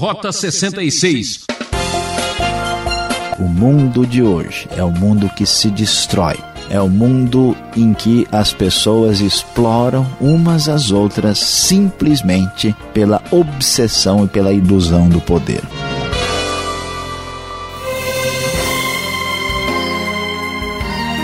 Rota 66. O mundo de hoje é o mundo que se destrói. É o mundo em que as pessoas exploram umas às outras simplesmente pela obsessão e pela ilusão do poder.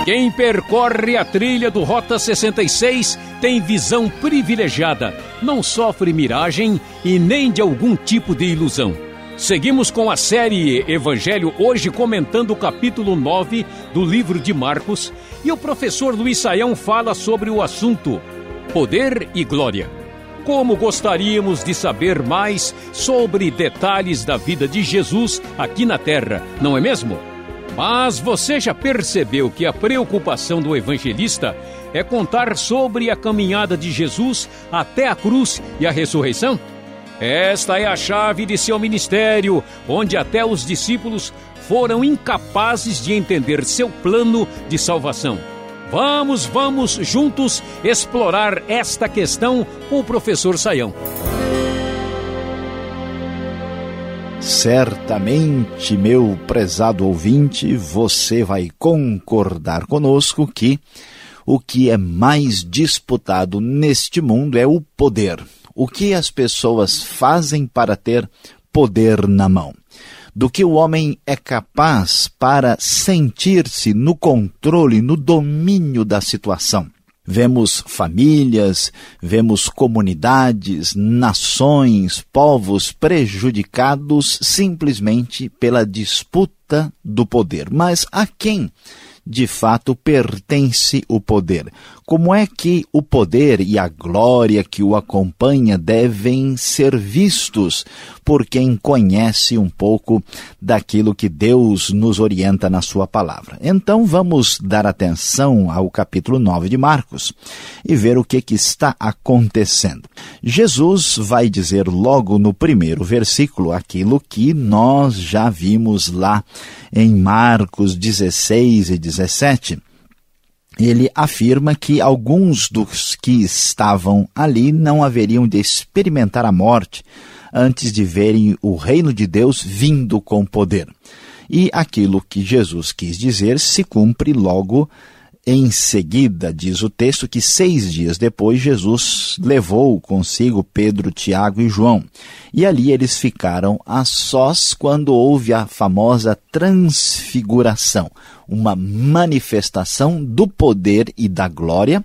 Quem percorre a trilha do Rota 66 tem visão privilegiada, não sofre miragem e nem de algum tipo de ilusão. Seguimos com a série Evangelho, hoje comentando o capítulo 9 do livro de Marcos, e o professor Luiz Saião fala sobre o assunto Poder e Glória. Como gostaríamos de saber mais sobre detalhes da vida de Jesus aqui na Terra, não é mesmo? Mas você já percebeu que a preocupação do evangelista é contar sobre a caminhada de Jesus até a cruz e a ressurreição? Esta é a chave de seu ministério, onde até os discípulos foram incapazes de entender seu plano de salvação. Vamos, vamos juntos explorar esta questão com o professor Saião. Certamente, meu prezado ouvinte, você vai concordar conosco que o que é mais disputado neste mundo é o poder. O que as pessoas fazem para ter poder na mão. Do que o homem é capaz para sentir-se no controle, no domínio da situação. Vemos famílias, vemos comunidades, nações, povos prejudicados simplesmente pela disputa do poder. Mas a quem de fato pertence o poder? Como é que o poder e a glória que o acompanha devem ser vistos por quem conhece um pouco daquilo que Deus nos orienta na Sua palavra? Então vamos dar atenção ao capítulo 9 de Marcos e ver o que, que está acontecendo. Jesus vai dizer logo no primeiro versículo aquilo que nós já vimos lá em Marcos 16 e 17 ele afirma que alguns dos que estavam ali não haveriam de experimentar a morte antes de verem o reino de Deus vindo com poder. E aquilo que Jesus quis dizer se cumpre logo em seguida, diz o texto, que seis dias depois Jesus levou consigo Pedro, Tiago e João. E ali eles ficaram a sós quando houve a famosa transfiguração, uma manifestação do poder e da glória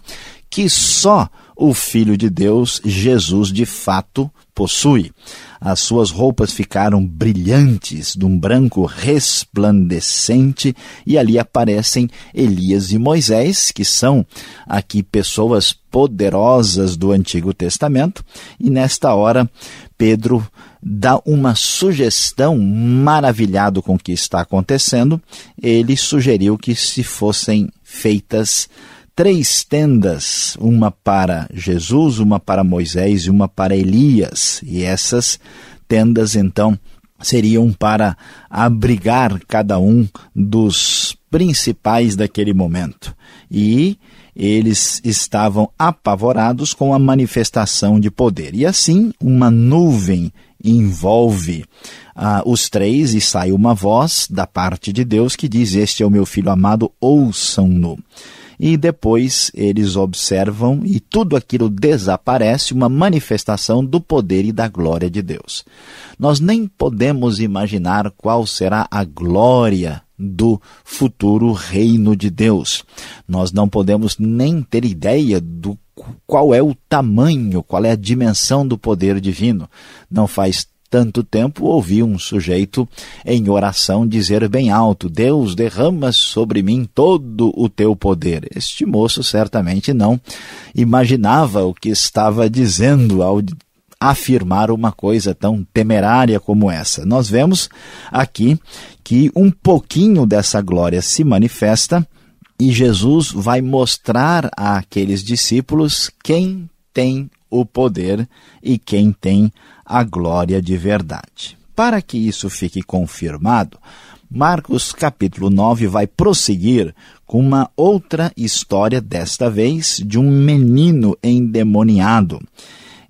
que só o Filho de Deus, Jesus, de fato possui. As suas roupas ficaram brilhantes, de um branco resplandecente, e ali aparecem Elias e Moisés, que são aqui pessoas poderosas do Antigo Testamento, e nesta hora Pedro dá uma sugestão, maravilhado com o que está acontecendo, ele sugeriu que se fossem feitas três tendas, uma para Jesus, uma para Moisés e uma para Elias. E essas tendas, então, seriam para abrigar cada um dos principais daquele momento. E eles estavam apavorados com a manifestação de poder. E assim, uma nuvem envolve uh, os três e sai uma voz da parte de Deus que diz: Este é o meu filho amado, ouçam-no e depois eles observam e tudo aquilo desaparece, uma manifestação do poder e da glória de Deus. Nós nem podemos imaginar qual será a glória do futuro reino de Deus. Nós não podemos nem ter ideia do qual é o tamanho, qual é a dimensão do poder divino. Não faz tanto tempo ouvi um sujeito em oração dizer bem alto: Deus, derrama sobre mim todo o teu poder. Este moço certamente não imaginava o que estava dizendo ao afirmar uma coisa tão temerária como essa. Nós vemos aqui que um pouquinho dessa glória se manifesta e Jesus vai mostrar àqueles discípulos quem tem o poder e quem tem a glória de verdade. Para que isso fique confirmado, Marcos capítulo 9 vai prosseguir com uma outra história, desta vez de um menino endemoniado.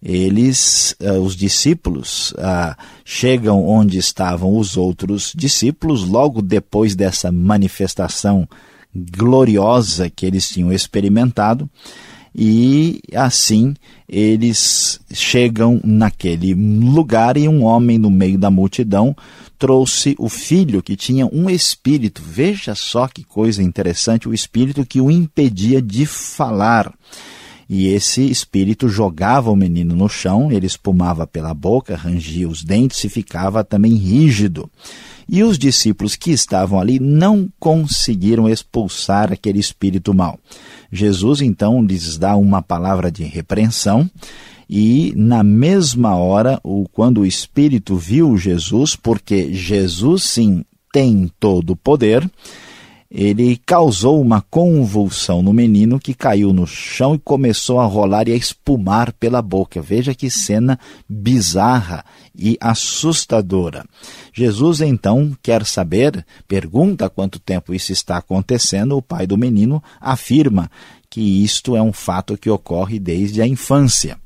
eles, uh, os discípulos, uh, chegam onde estavam os outros discípulos, logo depois dessa manifestação gloriosa que eles tinham experimentado, e assim eles chegam naquele lugar e um homem no meio da multidão trouxe o filho que tinha um espírito. Veja só que coisa interessante, o espírito que o impedia de falar. E esse espírito jogava o menino no chão, ele espumava pela boca, rangia os dentes e ficava também rígido. E os discípulos que estavam ali não conseguiram expulsar aquele espírito mau. Jesus então lhes dá uma palavra de repreensão e na mesma hora, quando o espírito viu Jesus, porque Jesus sim tem todo o poder, ele causou uma convulsão no menino que caiu no chão e começou a rolar e a espumar pela boca. Veja que cena bizarra e assustadora. Jesus então quer saber, pergunta quanto tempo isso está acontecendo. O pai do menino afirma que isto é um fato que ocorre desde a infância.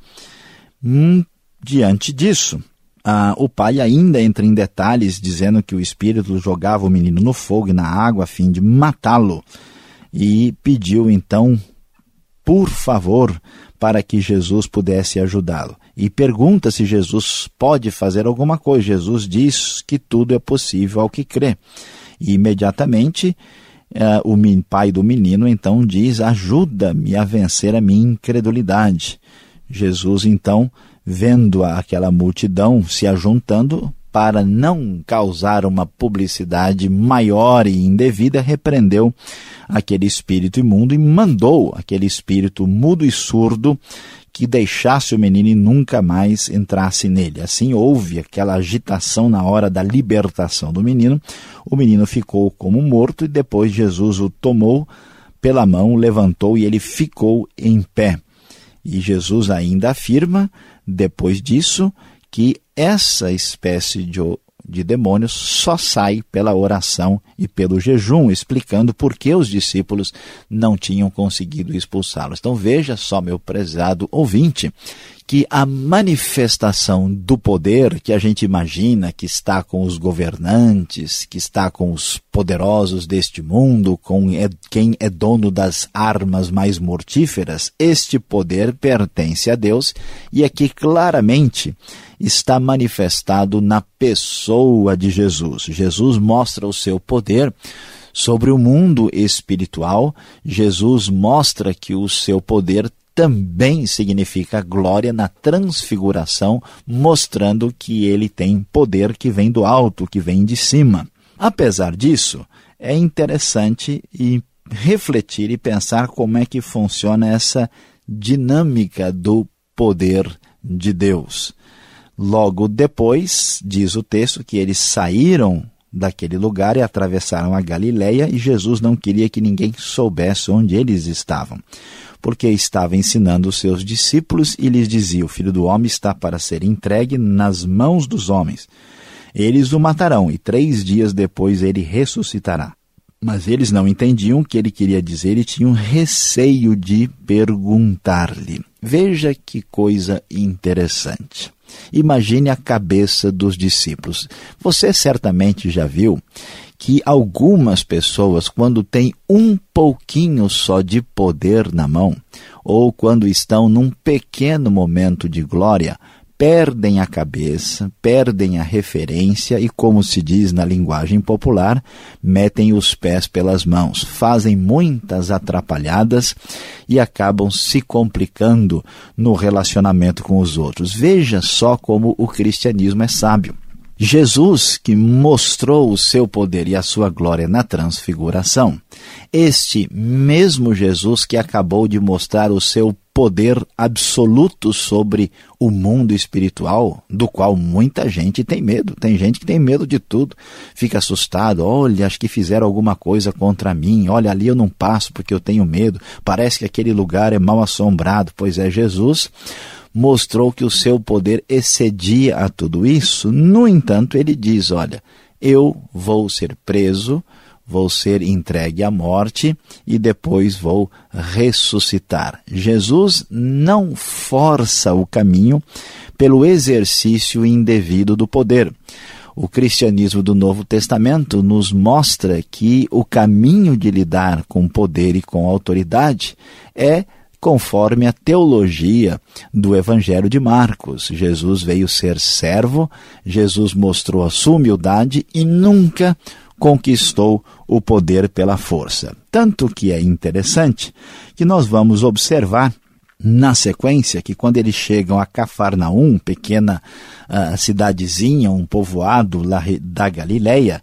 Hum, diante disso, ah, o pai ainda entra em detalhes dizendo que o espírito jogava o menino no fogo e na água a fim de matá-lo e pediu então, por favor, para que Jesus pudesse ajudá-lo. E pergunta se Jesus pode fazer alguma coisa. Jesus diz que tudo é possível ao que crê. E imediatamente ah, o pai do menino então diz: Ajuda-me a vencer a minha incredulidade. Jesus então vendo aquela multidão se ajuntando, para não causar uma publicidade maior e indevida, repreendeu aquele espírito imundo e mandou aquele espírito mudo e surdo que deixasse o menino e nunca mais entrasse nele. Assim houve aquela agitação na hora da libertação do menino. O menino ficou como morto e depois Jesus o tomou pela mão, levantou e ele ficou em pé. E Jesus ainda afirma depois disso, que essa espécie de, de demônios só sai pela oração e pelo jejum, explicando por que os discípulos não tinham conseguido expulsá-los. Então veja só, meu prezado ouvinte, que a manifestação do poder que a gente imagina que está com os governantes, que está com os poderosos deste mundo, com quem é dono das armas mais mortíferas, este poder pertence a Deus e aqui claramente está manifestado na pessoa de Jesus. Jesus mostra o seu poder sobre o mundo espiritual, Jesus mostra que o seu poder também significa glória na transfiguração, mostrando que ele tem poder que vem do alto, que vem de cima. Apesar disso, é interessante e refletir e pensar como é que funciona essa dinâmica do poder de Deus. Logo depois, diz o texto, que eles saíram daquele lugar e atravessaram a Galileia e Jesus não queria que ninguém soubesse onde eles estavam porque estava ensinando os seus discípulos e lhes dizia: O filho do homem está para ser entregue nas mãos dos homens. Eles o matarão e três dias depois ele ressuscitará. Mas eles não entendiam o que ele queria dizer e tinham receio de perguntar-lhe. Veja que coisa interessante. Imagine a cabeça dos discípulos. Você certamente já viu que algumas pessoas, quando têm um pouquinho só de poder na mão, ou quando estão num pequeno momento de glória, perdem a cabeça, perdem a referência e, como se diz na linguagem popular, metem os pés pelas mãos, fazem muitas atrapalhadas e acabam se complicando no relacionamento com os outros. Veja só como o cristianismo é sábio. Jesus, que mostrou o seu poder e a sua glória na transfiguração, este mesmo Jesus que acabou de mostrar o seu poder absoluto sobre o mundo espiritual, do qual muita gente tem medo. Tem gente que tem medo de tudo, fica assustado. Olha, acho que fizeram alguma coisa contra mim. Olha, ali eu não passo porque eu tenho medo. Parece que aquele lugar é mal assombrado. Pois é, Jesus mostrou que o seu poder excedia a tudo isso. No entanto, ele diz: Olha, eu vou ser preso, vou ser entregue à morte e depois vou ressuscitar. Jesus não força o caminho pelo exercício indevido do poder. O cristianismo do Novo Testamento nos mostra que o caminho de lidar com poder e com autoridade é conforme a teologia do Evangelho de Marcos. Jesus veio ser servo, Jesus mostrou a sua humildade e nunca conquistou o poder pela força. Tanto que é interessante que nós vamos observar na sequência que quando eles chegam a Cafarnaum, pequena uh, cidadezinha, um povoado lá da Galileia,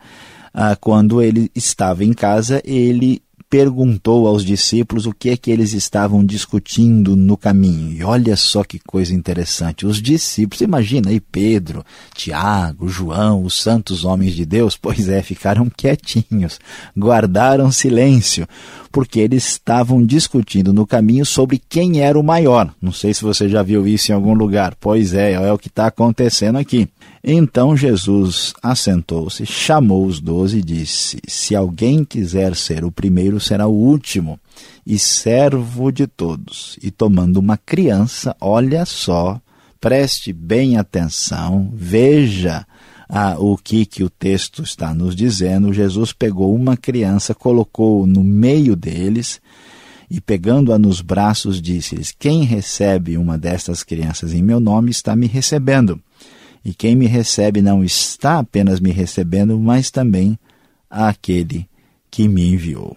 uh, quando ele estava em casa, ele perguntou aos discípulos o que é que eles estavam discutindo no caminho. E olha só que coisa interessante. Os discípulos, imagina aí Pedro, Tiago, João, os santos homens de Deus, pois é, ficaram quietinhos, guardaram silêncio, porque eles estavam discutindo no caminho sobre quem era o maior. Não sei se você já viu isso em algum lugar. Pois é, é o que está acontecendo aqui. Então Jesus assentou-se, chamou os doze e disse: Se alguém quiser ser o primeiro, será o último e servo de todos. E tomando uma criança, olha só, preste bem atenção, veja ah, o que, que o texto está nos dizendo. Jesus pegou uma criança, colocou no meio deles e, pegando-a nos braços, disse-lhes: Quem recebe uma destas crianças em meu nome está me recebendo. E quem me recebe não está apenas me recebendo, mas também aquele que me enviou.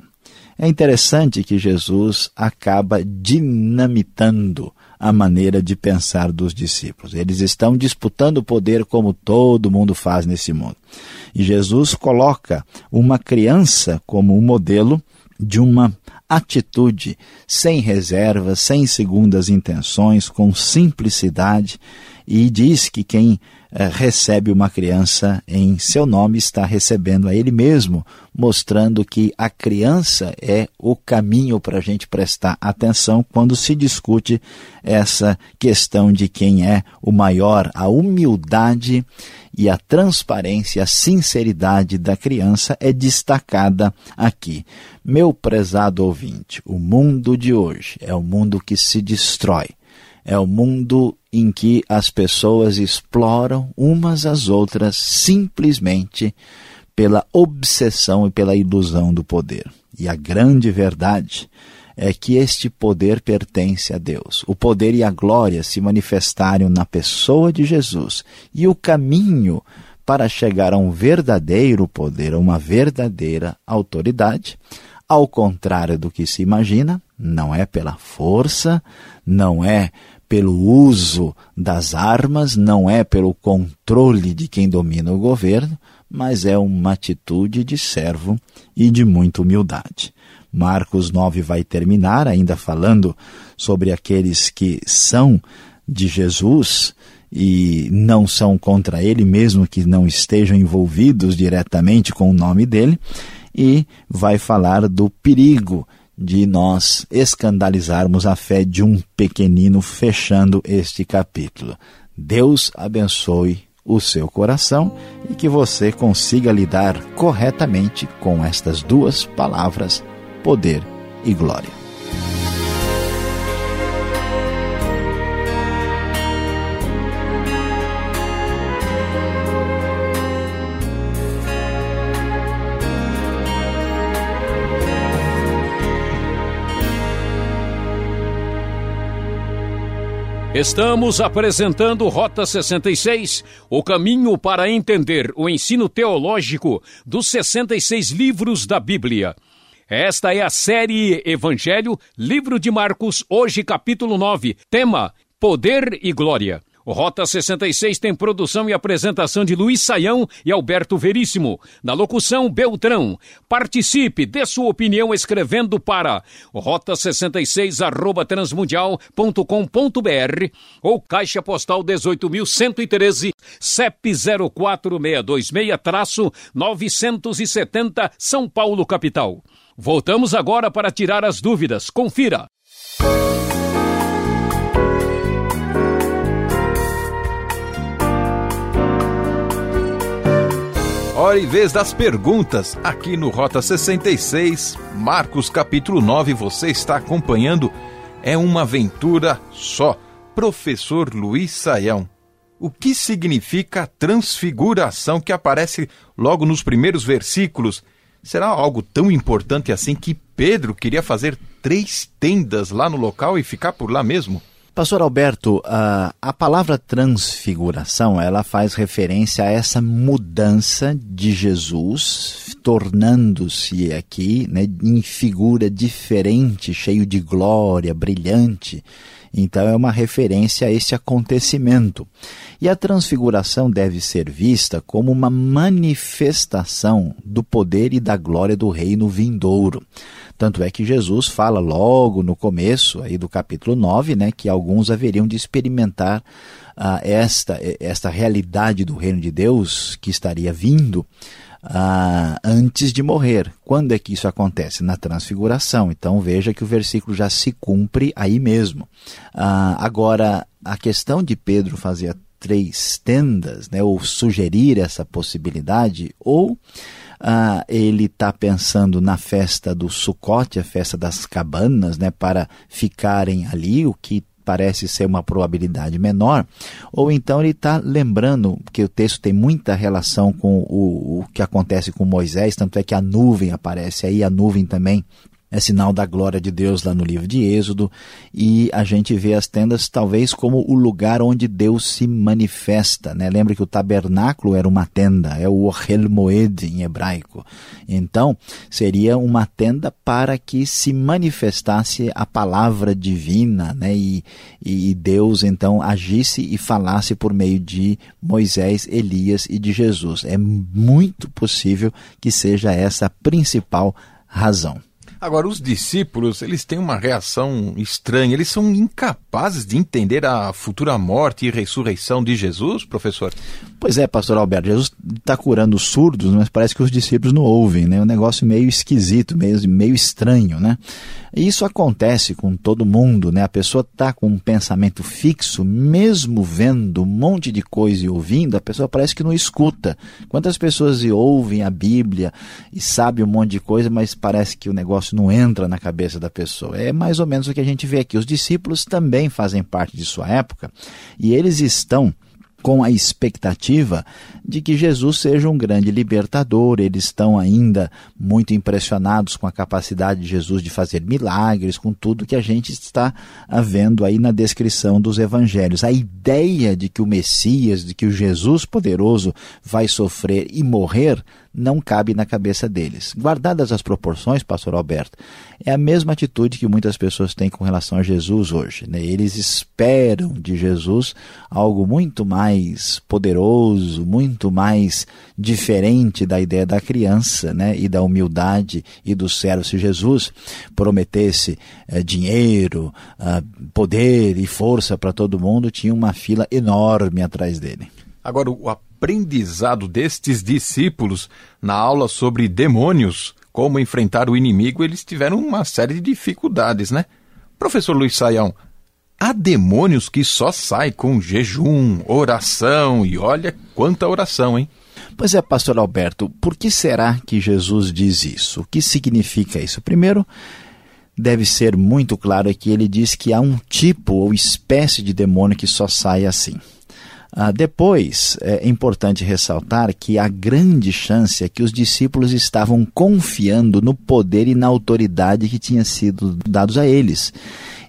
É interessante que Jesus acaba dinamitando a maneira de pensar dos discípulos. Eles estão disputando o poder como todo mundo faz nesse mundo. E Jesus coloca uma criança como um modelo de uma atitude sem reservas, sem segundas intenções, com simplicidade, e diz que quem eh, recebe uma criança em seu nome está recebendo a ele mesmo, mostrando que a criança é o caminho para a gente prestar atenção quando se discute essa questão de quem é o maior, a humildade e a transparência, a sinceridade da criança é destacada aqui. Meu prezado ouvinte, o mundo de hoje é o um mundo que se destrói é o mundo em que as pessoas exploram umas às outras simplesmente pela obsessão e pela ilusão do poder. E a grande verdade é que este poder pertence a Deus. O poder e a glória se manifestaram na pessoa de Jesus. E o caminho para chegar a um verdadeiro poder, a uma verdadeira autoridade, ao contrário do que se imagina, não é pela força, não é pelo uso das armas, não é pelo controle de quem domina o governo, mas é uma atitude de servo e de muita humildade. Marcos 9 vai terminar ainda falando sobre aqueles que são de Jesus e não são contra ele, mesmo que não estejam envolvidos diretamente com o nome dele, e vai falar do perigo de nós escandalizarmos a fé de um pequenino fechando este capítulo. Deus abençoe o seu coração e que você consiga lidar corretamente com estas duas palavras, poder e glória. Estamos apresentando Rota 66, o caminho para entender o ensino teológico dos 66 livros da Bíblia. Esta é a série Evangelho, livro de Marcos, hoje capítulo 9, tema Poder e Glória. O Rota 66 tem produção e apresentação de Luiz Saião e Alberto Veríssimo. Na locução, Beltrão. Participe, dê sua opinião escrevendo para rota66 arroba transmundial.com.br ou Caixa Postal 18.113, CEP 04626-970, São Paulo, capital. Voltamos agora para tirar as dúvidas. Confira. Hora e vez das perguntas, aqui no Rota 66, Marcos capítulo 9, você está acompanhando. É uma aventura só. Professor Luiz Saião, o que significa a transfiguração que aparece logo nos primeiros versículos? Será algo tão importante assim que Pedro queria fazer três tendas lá no local e ficar por lá mesmo? Pastor Alberto, a, a palavra transfiguração, ela faz referência a essa mudança de Jesus, tornando-se aqui né, em figura diferente, cheio de glória, brilhante. Então é uma referência a esse acontecimento. E a transfiguração deve ser vista como uma manifestação do poder e da glória do reino vindouro. Tanto é que Jesus fala logo no começo aí do capítulo 9, né, que alguns haveriam de experimentar uh, esta, esta realidade do reino de Deus que estaria vindo uh, antes de morrer. Quando é que isso acontece? Na transfiguração. Então veja que o versículo já se cumpre aí mesmo. Uh, agora, a questão de Pedro fazer três tendas, né, ou sugerir essa possibilidade, ou ah, ele está pensando na festa do Sucote, a festa das cabanas, né, para ficarem ali, o que parece ser uma probabilidade menor, ou então ele está lembrando que o texto tem muita relação com o, o que acontece com Moisés, tanto é que a nuvem aparece aí, a nuvem também é sinal da glória de Deus lá no livro de Êxodo, e a gente vê as tendas talvez como o lugar onde Deus se manifesta. Né? Lembra que o tabernáculo era uma tenda, é o Ohel Moed em hebraico. Então, seria uma tenda para que se manifestasse a palavra divina, né? e, e Deus então agisse e falasse por meio de Moisés, Elias e de Jesus. É muito possível que seja essa a principal razão. Agora, os discípulos, eles têm uma reação estranha, eles são incapazes de entender a futura morte e ressurreição de Jesus, professor? Pois é, pastor Alberto, Jesus está curando os surdos, mas parece que os discípulos não ouvem, né? Um negócio meio esquisito, meio, meio estranho, né? E isso acontece com todo mundo, né? A pessoa está com um pensamento fixo, mesmo vendo um monte de coisa e ouvindo, a pessoa parece que não escuta. Quantas pessoas ouvem a Bíblia e sabem um monte de coisa, mas parece que o negócio não entra na cabeça da pessoa. É mais ou menos o que a gente vê aqui. Os discípulos também fazem parte de sua época e eles estão com a expectativa de que Jesus seja um grande libertador. Eles estão ainda muito impressionados com a capacidade de Jesus de fazer milagres, com tudo que a gente está vendo aí na descrição dos evangelhos. A ideia de que o Messias, de que o Jesus poderoso vai sofrer e morrer não cabe na cabeça deles. Guardadas as proporções, pastor Alberto, é a mesma atitude que muitas pessoas têm com relação a Jesus hoje. Né? Eles esperam de Jesus algo muito mais poderoso, muito mais diferente da ideia da criança né? e da humildade e do servo. Se Jesus prometesse eh, dinheiro, ah, poder e força para todo mundo, tinha uma fila enorme atrás dele. Agora, o aprendizado destes discípulos na aula sobre demônios, como enfrentar o inimigo, eles tiveram uma série de dificuldades, né? Professor Luiz Saião, há demônios que só saem com jejum, oração, e olha quanta oração, hein? Pois é, pastor Alberto, por que será que Jesus diz isso? O que significa isso? Primeiro, deve ser muito claro que ele diz que há um tipo ou espécie de demônio que só sai assim. Ah, depois, é importante ressaltar que a grande chance é que os discípulos estavam confiando no poder e na autoridade que tinha sido dados a eles.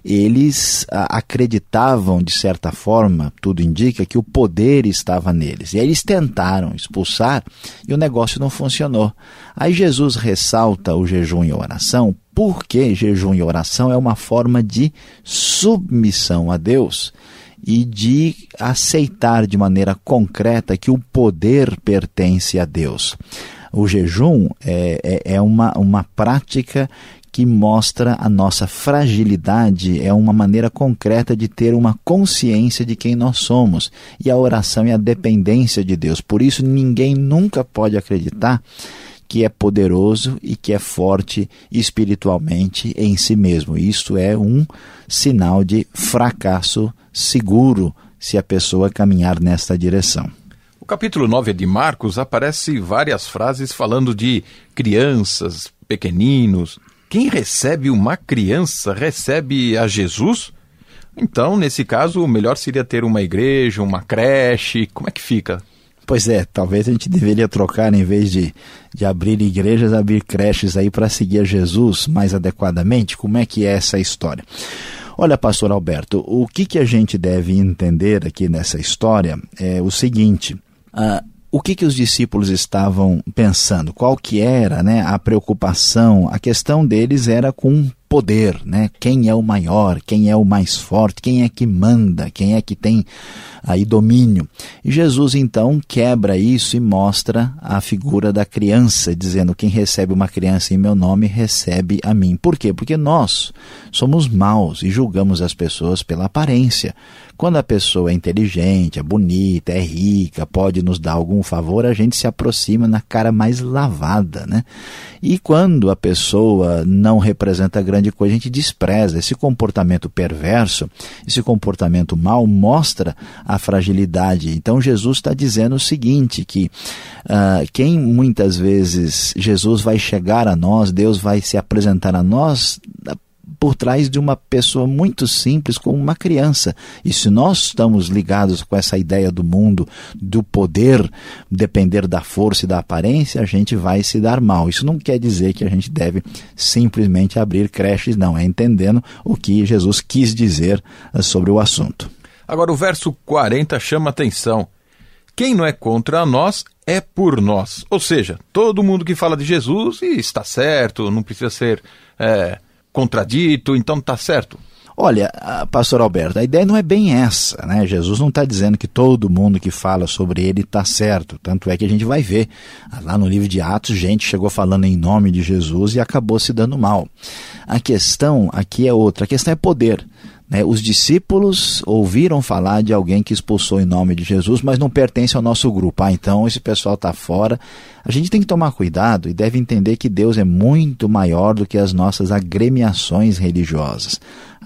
Eles ah, acreditavam, de certa forma, tudo indica, que o poder estava neles. E aí eles tentaram expulsar e o negócio não funcionou. Aí Jesus ressalta o jejum e a oração, porque jejum e oração é uma forma de submissão a Deus e de aceitar de maneira concreta que o poder pertence a Deus. O jejum é, é, é uma, uma prática que mostra a nossa fragilidade, é uma maneira concreta de ter uma consciência de quem nós somos. E a oração é a dependência de Deus. Por isso, ninguém nunca pode acreditar que é poderoso e que é forte espiritualmente em si mesmo. Isto é um sinal de fracasso seguro se a pessoa caminhar nesta direção. O capítulo 9 de Marcos aparece várias frases falando de crianças, pequeninos. Quem recebe uma criança recebe a Jesus? Então, nesse caso, o melhor seria ter uma igreja, uma creche. Como é que fica? Pois é, talvez a gente deveria trocar, em vez de, de abrir igrejas, abrir creches aí para seguir a Jesus mais adequadamente. Como é que é essa história? Olha, pastor Alberto, o que, que a gente deve entender aqui nessa história é o seguinte. Uh, o que, que os discípulos estavam pensando? Qual que era né, a preocupação? A questão deles era com poder, né? Quem é o maior, quem é o mais forte, quem é que manda, quem é que tem aí domínio. E Jesus então quebra isso e mostra a figura da criança, dizendo: quem recebe uma criança em meu nome recebe a mim. Por quê? Porque nós somos maus e julgamos as pessoas pela aparência. Quando a pessoa é inteligente, é bonita, é rica, pode nos dar algum favor, a gente se aproxima na cara mais lavada, né? E quando a pessoa não representa grande coisa, a gente despreza. Esse comportamento perverso, esse comportamento mau, mostra a fragilidade. Então Jesus está dizendo o seguinte: que uh, quem muitas vezes Jesus vai chegar a nós, Deus vai se apresentar a nós por trás de uma pessoa muito simples, como uma criança. E se nós estamos ligados com essa ideia do mundo, do poder depender da força e da aparência, a gente vai se dar mal. Isso não quer dizer que a gente deve simplesmente abrir creches, não. É entendendo o que Jesus quis dizer eh, sobre o assunto. Agora, o verso 40 chama atenção. Quem não é contra nós é por nós. Ou seja, todo mundo que fala de Jesus está certo, não precisa ser é, contradito, então está certo. Olha, pastor Alberto, a ideia não é bem essa, né? Jesus não está dizendo que todo mundo que fala sobre ele está certo. Tanto é que a gente vai ver lá no livro de Atos, gente chegou falando em nome de Jesus e acabou se dando mal. A questão aqui é outra, a questão é poder. Né? Os discípulos ouviram falar de alguém que expulsou em nome de Jesus, mas não pertence ao nosso grupo. Ah, então esse pessoal está fora. A gente tem que tomar cuidado e deve entender que Deus é muito maior do que as nossas agremiações religiosas.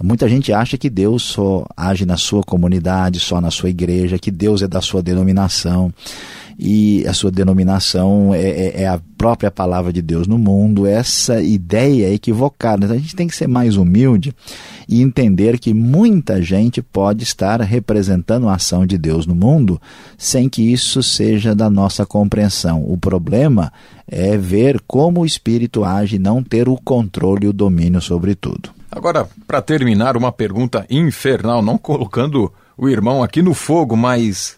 Muita gente acha que Deus só age na sua comunidade, só na sua igreja, que Deus é da sua denominação e a sua denominação é, é, é, a própria palavra de Deus no mundo. Essa ideia é equivocada. Então a gente tem que ser mais humilde e entender que muita gente pode estar representando a ação de Deus no mundo sem que isso seja da nossa compreensão. O problema é ver como o Espírito age e não ter o controle e o domínio sobre tudo. Agora, para terminar, uma pergunta infernal, não colocando o irmão aqui no fogo, mas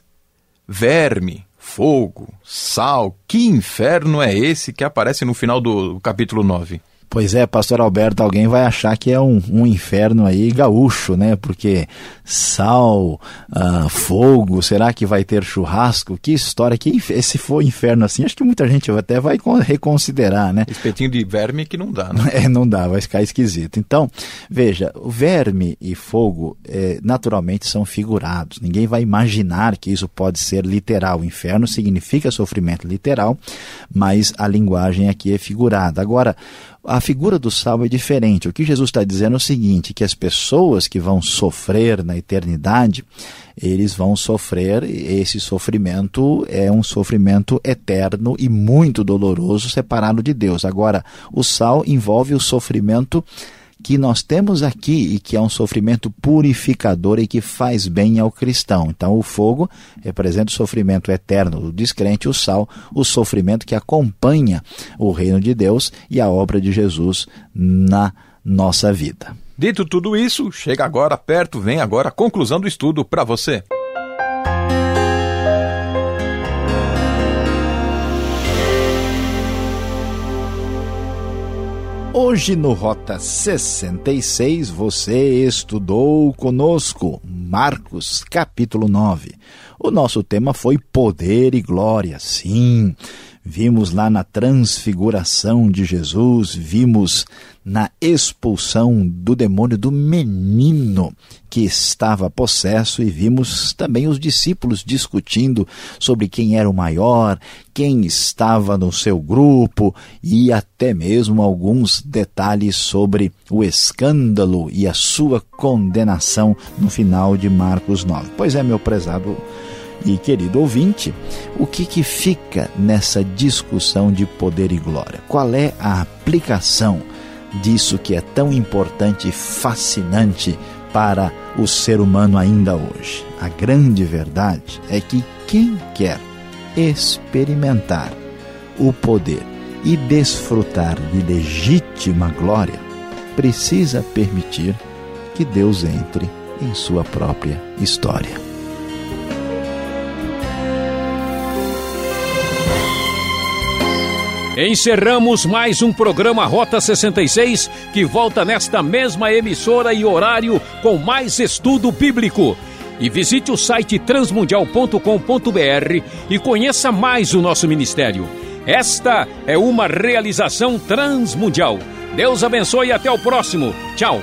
verme, fogo, sal. Que inferno é esse que aparece no final do capítulo 9? Pois é, pastor Alberto, alguém vai achar que é um, um inferno aí gaúcho, né? Porque sal, uh, fogo, será que vai ter churrasco? Que história, que se for inferno assim, acho que muita gente até vai reconsiderar, né? Espetinho de verme que não dá, né? É, não dá, vai ficar esquisito. Então, veja, verme e fogo é, naturalmente são figurados. Ninguém vai imaginar que isso pode ser literal. O inferno significa sofrimento literal, mas a linguagem aqui é figurada. Agora, a figura do sal é diferente. O que Jesus está dizendo é o seguinte: que as pessoas que vão sofrer na eternidade, eles vão sofrer, esse sofrimento é um sofrimento eterno e muito doloroso, separado de Deus. Agora, o sal envolve o sofrimento que nós temos aqui e que é um sofrimento purificador e que faz bem ao cristão. Então, o fogo representa o sofrimento eterno do descrente, o sal, o sofrimento que acompanha o reino de Deus e a obra de Jesus na nossa vida. Dito tudo isso, chega agora perto, vem agora a conclusão do estudo para você. Hoje no Rota 66 você estudou conosco Marcos capítulo 9. O nosso tema foi poder e glória. Sim, vimos lá na transfiguração de Jesus, vimos na expulsão do demônio do menino que estava possesso e vimos também os discípulos discutindo sobre quem era o maior, quem estava no seu grupo e até mesmo alguns detalhes sobre o escândalo e a sua condenação no final de Marcos 9. Pois é, meu prezado E querido ouvinte, o que, que fica nessa discussão de poder e glória? Qual é a aplicação disso que é tão importante e fascinante para o ser humano ainda hoje? A grande verdade é que quem quer experimentar o poder e desfrutar de legítima glória precisa permitir que Deus entre em sua própria história. Encerramos mais um programa Rota 66 que volta nesta mesma emissora e horário com mais estudo bíblico. E visite o site transmundial.com.br e conheça mais o nosso ministério. Esta é uma realização transmundial. Deus abençoe e até o próximo. Tchau.